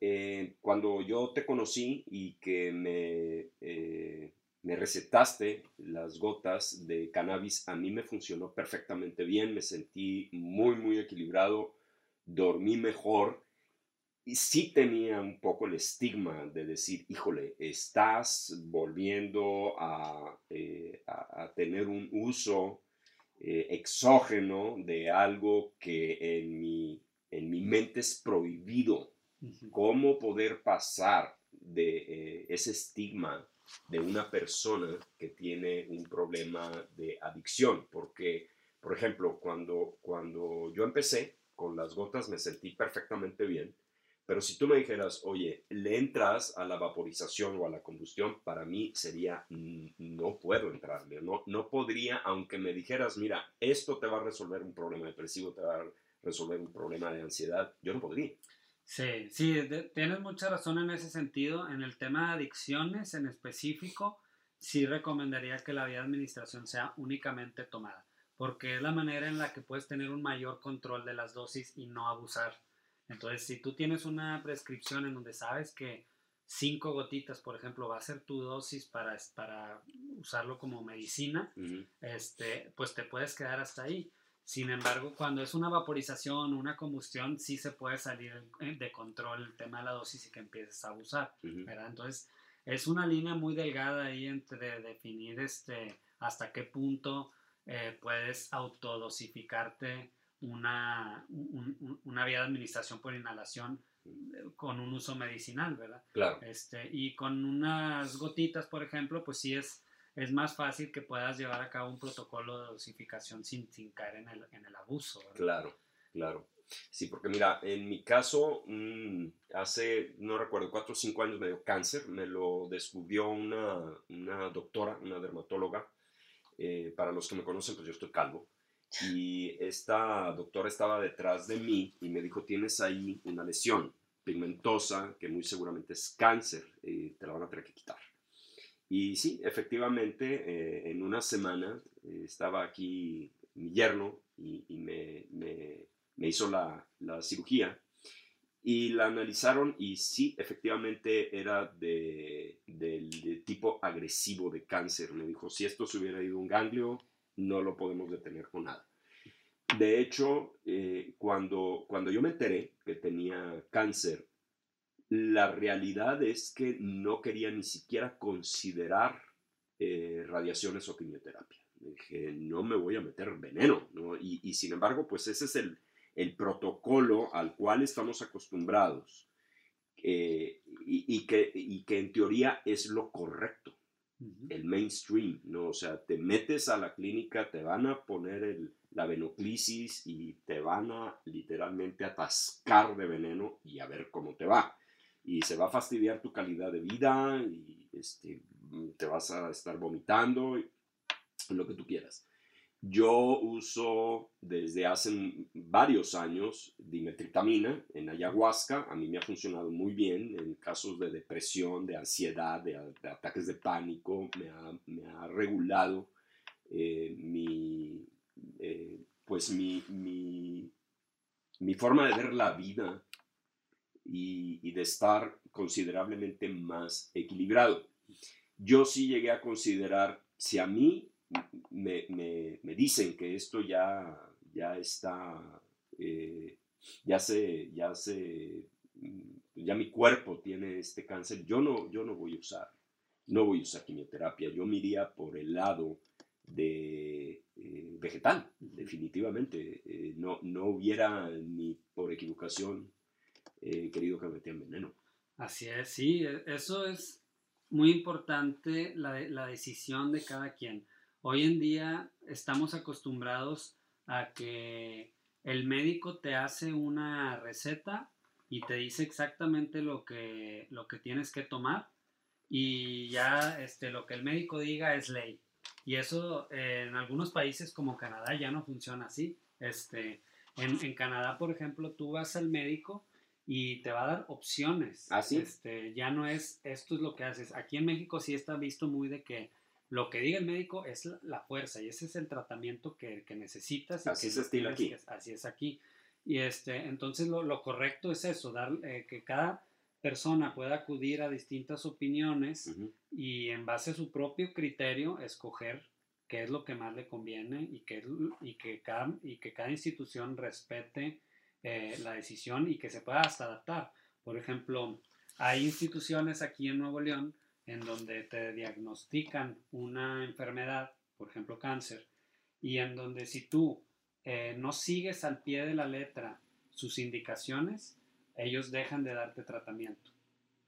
Eh, cuando yo te conocí y que me, eh, me recetaste las gotas de cannabis, a mí me funcionó perfectamente bien, me sentí muy, muy equilibrado, dormí mejor y sí tenía un poco el estigma de decir, híjole, estás volviendo a, eh, a, tener un uso exógeno de algo que en mi, en mi mente es prohibido cómo poder pasar de eh, ese estigma de una persona que tiene un problema de adicción, porque, por ejemplo, cuando, cuando yo empecé con las gotas me sentí perfectamente bien, pero si tú me dijeras, oye, le entras a la vaporización o a la combustión, para mí sería, mm, no puedo entrarle, no, no podría, aunque me dijeras, mira, esto te va a resolver un problema depresivo, te va a resolver un problema de ansiedad, yo no podría. Sí, sí, tienes mucha razón en ese sentido. En el tema de adicciones en específico, sí recomendaría que la vía de administración sea únicamente tomada, porque es la manera en la que puedes tener un mayor control de las dosis y no abusar. Entonces, si tú tienes una prescripción en donde sabes que cinco gotitas, por ejemplo, va a ser tu dosis para, para usarlo como medicina, este, pues te puedes quedar hasta ahí. Sin embargo, cuando es una vaporización o una combustión, sí se puede salir de control el tema de la dosis y que empieces a abusar, ¿verdad? Entonces, es una línea muy delgada ahí entre definir este, hasta qué punto eh, puedes autodosificarte una, una vía de administración por inhalación eh, con un uso medicinal, ¿verdad? Claro. Este, y con unas gotitas, por ejemplo, pues sí es es más fácil que puedas llevar a cabo un protocolo de dosificación sin, sin caer en el, en el abuso. Claro, claro. Sí, porque mira, en mi caso, mm, hace, no recuerdo, cuatro o cinco años me dio cáncer, me lo descubrió una, una doctora, una dermatóloga. Eh, para los que me conocen, pues yo estoy calvo. Y esta doctora estaba detrás de mí y me dijo, tienes ahí una lesión pigmentosa que muy seguramente es cáncer, y te la van a tener que quitar. Y sí, efectivamente, eh, en una semana eh, estaba aquí mi yerno y, me, me, hizo la, la, cirugía. Y la analizaron y sí, efectivamente era de, del tipo agresivo de cáncer. Me dijo, si esto se hubiera ido un ganglio, no lo podemos detener con nada. De hecho, eh, cuando, cuando yo me enteré que tenía cáncer, la realidad es que no quería ni siquiera considerar eh, radiaciones o quimioterapia. Dije, no me voy a meter veneno, ¿no? y, sin embargo, pues ese es el, el, protocolo al cual estamos acostumbrados eh, y, que, y que en teoría es lo correcto, el mainstream, ¿no? O sea, te metes a la clínica, te van a poner el, la venoclisis y te van a literalmente atascar de veneno y a ver cómo te va. Y se va a fastidiar tu calidad de vida y este, te vas a estar vomitando, lo que tú quieras. Yo uso desde hace varios años dimetritamina en ayahuasca. A mí me ha funcionado muy bien en casos de depresión, de ansiedad, de, ataques de pánico. Me ha, regulado eh, mi, eh, pues mi, mi, forma de ver la vida y, y de estar considerablemente más equilibrado. Yo sí llegué a considerar, si a mí me, me, me dicen que esto ya, ya está, eh, ya se, ya se, ya mi cuerpo tiene este cáncer, yo no, yo no voy a usar, no voy a usar quimioterapia, yo me iría por el lado de eh, vegetal, definitivamente. Eh, no, no hubiera ni por equivocación querido que me metieran veneno. Así es, sí, e, eso es muy importante, la, la decisión de cada quien. Hoy en día estamos acostumbrados a que el médico te hace una receta y te dice exactamente lo que, lo que tienes que tomar y ya este, lo que el médico diga es ley. Y eso en algunos países como Canadá ya no funciona así. Este, en, Canadá, por ejemplo, tú vas al médico y te va a dar opciones. Así. ¿Ah, este, ya no es esto es lo que haces. Aquí en México sí está visto muy de que lo que diga el médico es la, fuerza y ese es el tratamiento que, necesitas. así es estilo aquí. así es aquí. Y este, entonces lo, correcto es eso, dar, eh, que cada persona pueda acudir a distintas opiniones y en base a su propio criterio escoger qué es lo que más le conviene y que, y que, cada, y que cada institución respete eh, la decisión y que se pueda hasta adaptar. Por ejemplo, hay instituciones aquí en Nuevo León en donde te diagnostican una enfermedad, por ejemplo cáncer, y en donde si tú eh, no sigues al pie de la letra sus indicaciones, ellos dejan de darte tratamiento.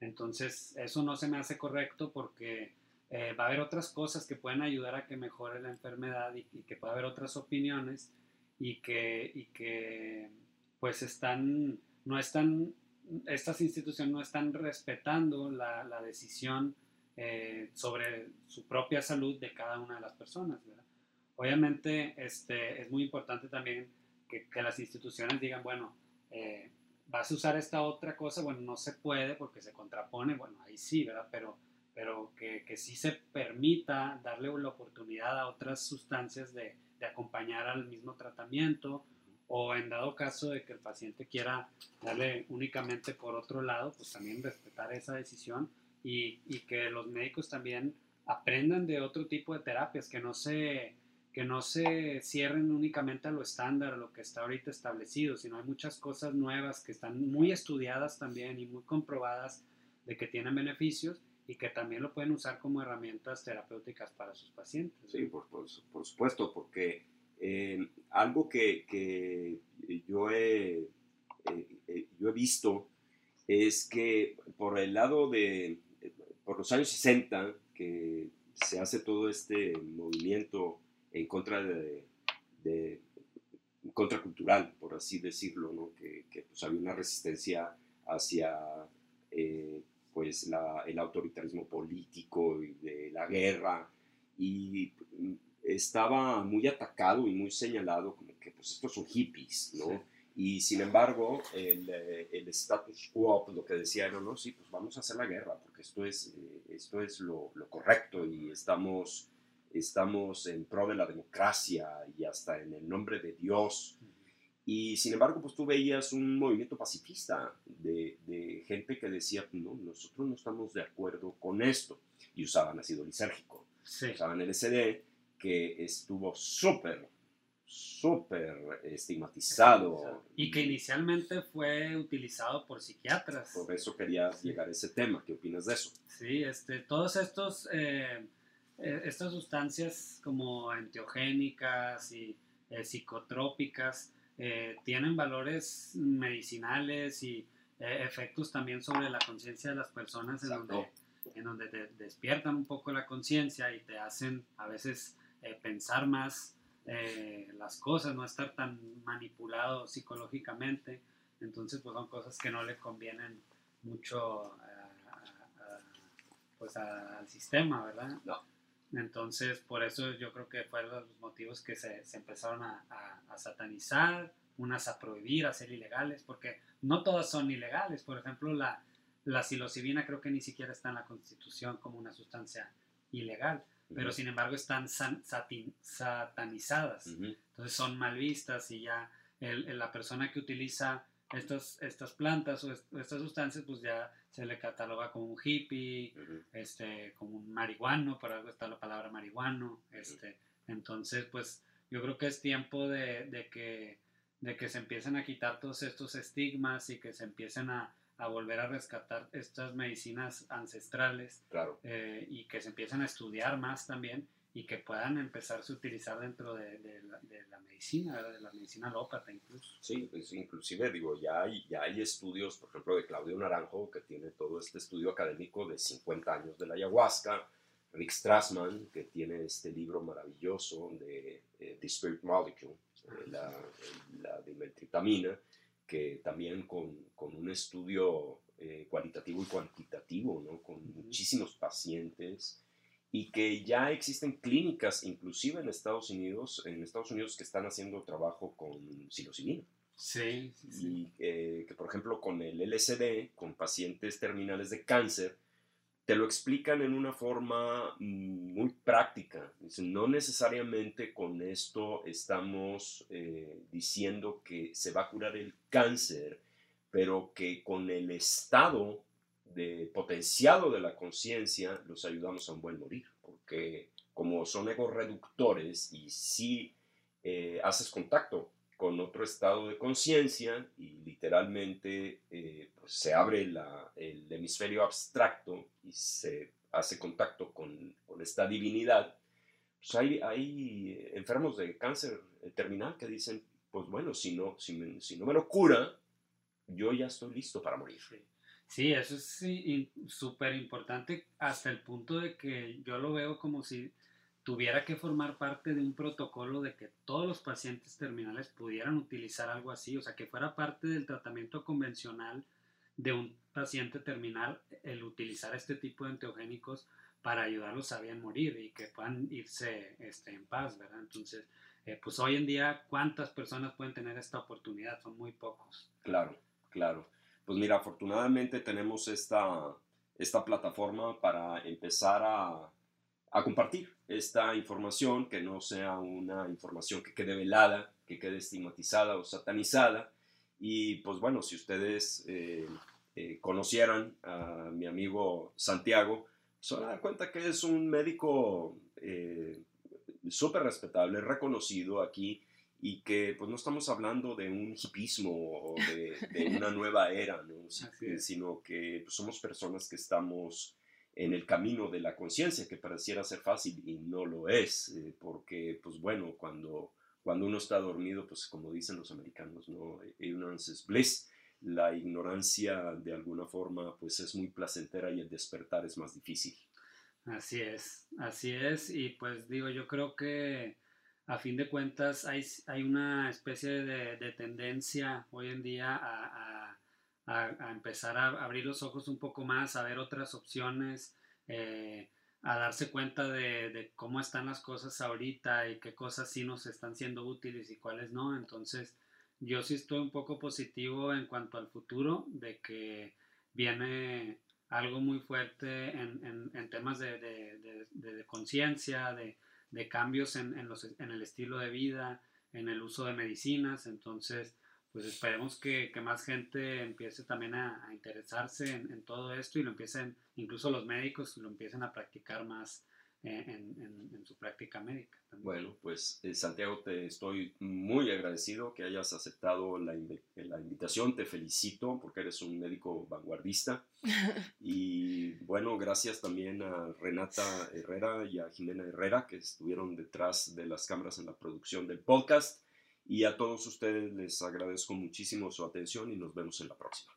Entonces, eso no se me hace correcto porque eh, va a haber otras cosas que pueden ayudar a que mejore la enfermedad y, que pueda haber otras opiniones y que, y que pues están, no están, estas instituciones no están respetando la, decisión eh, sobre su propia salud de cada una de las personas. Obviamente este, es muy importante también que, las instituciones digan, bueno, eh, vas a usar esta otra cosa, bueno, no se puede porque se contrapone, bueno, ahí sí, ¿verdad? Pero, pero que, que sí se permita darle la oportunidad a otras sustancias de, de acompañar al mismo tratamiento o en dado caso de que el paciente quiera darle únicamente por otro lado, pues también respetar esa decisión y, y, que los médicos también aprendan de otro tipo de terapias, que no se, que no se cierren únicamente a lo estándar, a lo que está ahorita establecido, sino hay muchas cosas nuevas que están muy estudiadas también y muy comprobadas de que tienen beneficios y que también lo pueden usar como herramientas terapéuticas para sus pacientes. Sí, por, por, supuesto, porque eh, algo que, que yo, he, eh, eh, yo he visto es que por el lado de, por los años 60 que se hace todo este movimiento en contra de, de contracultural, por así decirlo, ¿no? que, pues, había una resistencia hacia eh, pues el autoritarismo político y de la guerra estaba muy atacado y muy señalado como que pues estos son hippies, ¿no? Y sin embargo, el, eh, el, status quo, pues lo que decía era, no, sí, pues vamos a hacer la guerra, porque esto es, eh, esto es lo, lo, correcto y estamos, estamos en pro de la democracia y hasta en el nombre de Dios. Y sin embargo, pues tú veías un movimiento pacifista de, de gente que decía, no, nosotros no estamos de acuerdo con esto. Y usaban ácido lisérgico, Sí. usaban LSD, que estuvo súper, súper estigmatizado. Y que inicialmente fue utilizado por psiquiatras. Por eso quería llegar a ese tema. ¿Qué opinas de eso? Sí, este, todos estos, eh, eh, estas sustancias como enteogénicas y eh, psicotrópicas eh, tienen valores medicinales y eh, efectos también sobre la conciencia de las personas en Exacto. donde, en donde te despiertan un poco la conciencia y te hacen a veces eh, pensar más eh, las cosas, no estar tan manipulado psicológicamente. Entonces, pues son cosas que no le convienen mucho a- a- a- pues al sistema, ¿verdad? No. Entonces, por eso yo creo que fueron los motivos que se, se empezaron a, a- a satanizar, unas a prohibir, a ser ilegales, porque no todas son ilegales. Por ejemplo, la, la psilocibina creo que ni siquiera está en la Constitución como una sustancia ilegal, pero sin embargo están san- satin- satanizadas. Entonces son mal vistas y ya el- el- la persona que utiliza estas, estas plantas o est- estas sustancias, pues ya se le cataloga como un hippie, Ujú. este, como un marihuano, por algo está la palabra marihuano. Este, entonces, pues yo creo que es tiempo de, de que, de que se empiecen a quitar todos estos estigmas y que se empiecen a, a volver a rescatar estas medicinas ancestrales Claro. eh, y que se empiecen a estudiar más también y que puedan empezarse a utilizar dentro de, de la, de la medicina, de la medicina alópata incluso. Sí, pues inclusive digo, ya hay, ya hay estudios, por ejemplo, de Claudio Naranjo, que tiene todo este estudio académico de 50 años de la ayahuasca, Rick Strassman, que tiene este libro maravilloso de eh, The Spirit Molecule, eh, la, la dimetritamina, que también con, con un estudio eh, cualitativo y cuantitativo, ¿no? con muchísimos pacientes, y que ya existen clínicas, inclusive en Estados Unidos, en Estados Unidos que están haciendo trabajo con psilocibina. Sí, sí, sí. Y eh, que, por ejemplo, con el LSD, con pacientes terminales de cáncer, te lo explican en una forma muy práctica. No necesariamente con esto estamos eh, diciendo que se va a curar el cáncer, pero que con el estado de potenciado de la conciencia los ayudamos a un buen morir, porque como son egos reductores y si eh, haces contacto con otro estado de conciencia y literalmente eh, pues se abre la- el hemisferio abstracto y se hace contacto con, con esta divinidad, pues hay, hay enfermos de cáncer terminal que dicen, pues bueno, si no, si, me- si no me lo cura, yo ya estoy listo para morir. Sí. Eso es súper importante hasta el punto de que yo lo veo como si tuviera que formar parte de un protocolo de que todos los pacientes terminales pudieran utilizar algo así, o sea, que fuera parte del tratamiento convencional de un paciente terminal el utilizar este tipo de enteogénicos para ayudarlos a bien morir y que puedan irse este, en paz, ¿verdad? Entonces, eh, pues hoy en día, ¿cuántas personas pueden tener esta oportunidad? Son muy pocos. Claro, claro. Pues mira, afortunadamente tenemos esta, esta plataforma para empezar a, a compartir esta información, que no sea una información que quede velada, que quede estigmatizada o satanizada. Y pues bueno, si ustedes eh, eh, conocieran a mi amigo Santiago, se van a dar cuenta que es un médico eh, súper respetable, reconocido aquí y que pues no estamos hablando de un hipismo o de, de una nueva era, ¿no? Es. sino que pues, somos personas que estamos en el camino de la conciencia, que pareciera ser fácil y no lo es, eh, porque pues bueno, cuando, cuando uno está dormido, pues como dicen los americanos, ¿no? Ignorance is bliss. La ignorancia de alguna forma pues es muy placentera y el despertar es más difícil. Así es, así es, y pues digo, yo creo que a fin de cuentas hay, hay una especie de, de tendencia hoy en día a, a- a- empezar a abrir los ojos un poco más, a ver otras opciones, eh, a darse cuenta de, cómo están las cosas ahorita y qué cosas sí nos están siendo útiles y cuáles no. Entonces, yo sí estoy un poco positivo en cuanto al futuro, de que viene algo muy fuerte en, en- temas de, de- de- conciencia, de, de cambios en, en los- en el estilo de vida, en el uso de medicinas. Entonces, pues esperemos que, más gente empiece también a, interesarse en, todo esto y lo empiecen, incluso los médicos, lo empiecen a practicar más en, su práctica médica. Bueno, pues eh, Santiago, te estoy muy agradecido que hayas aceptado la, la, invitación, te felicito porque eres un médico vanguardista. Y bueno, gracias también a Renata Herrera y a Jimena Herrera que estuvieron detrás de las cámaras en la producción del podcast y a todos ustedes les agradezco muchísimo su atención y nos vemos en la próxima.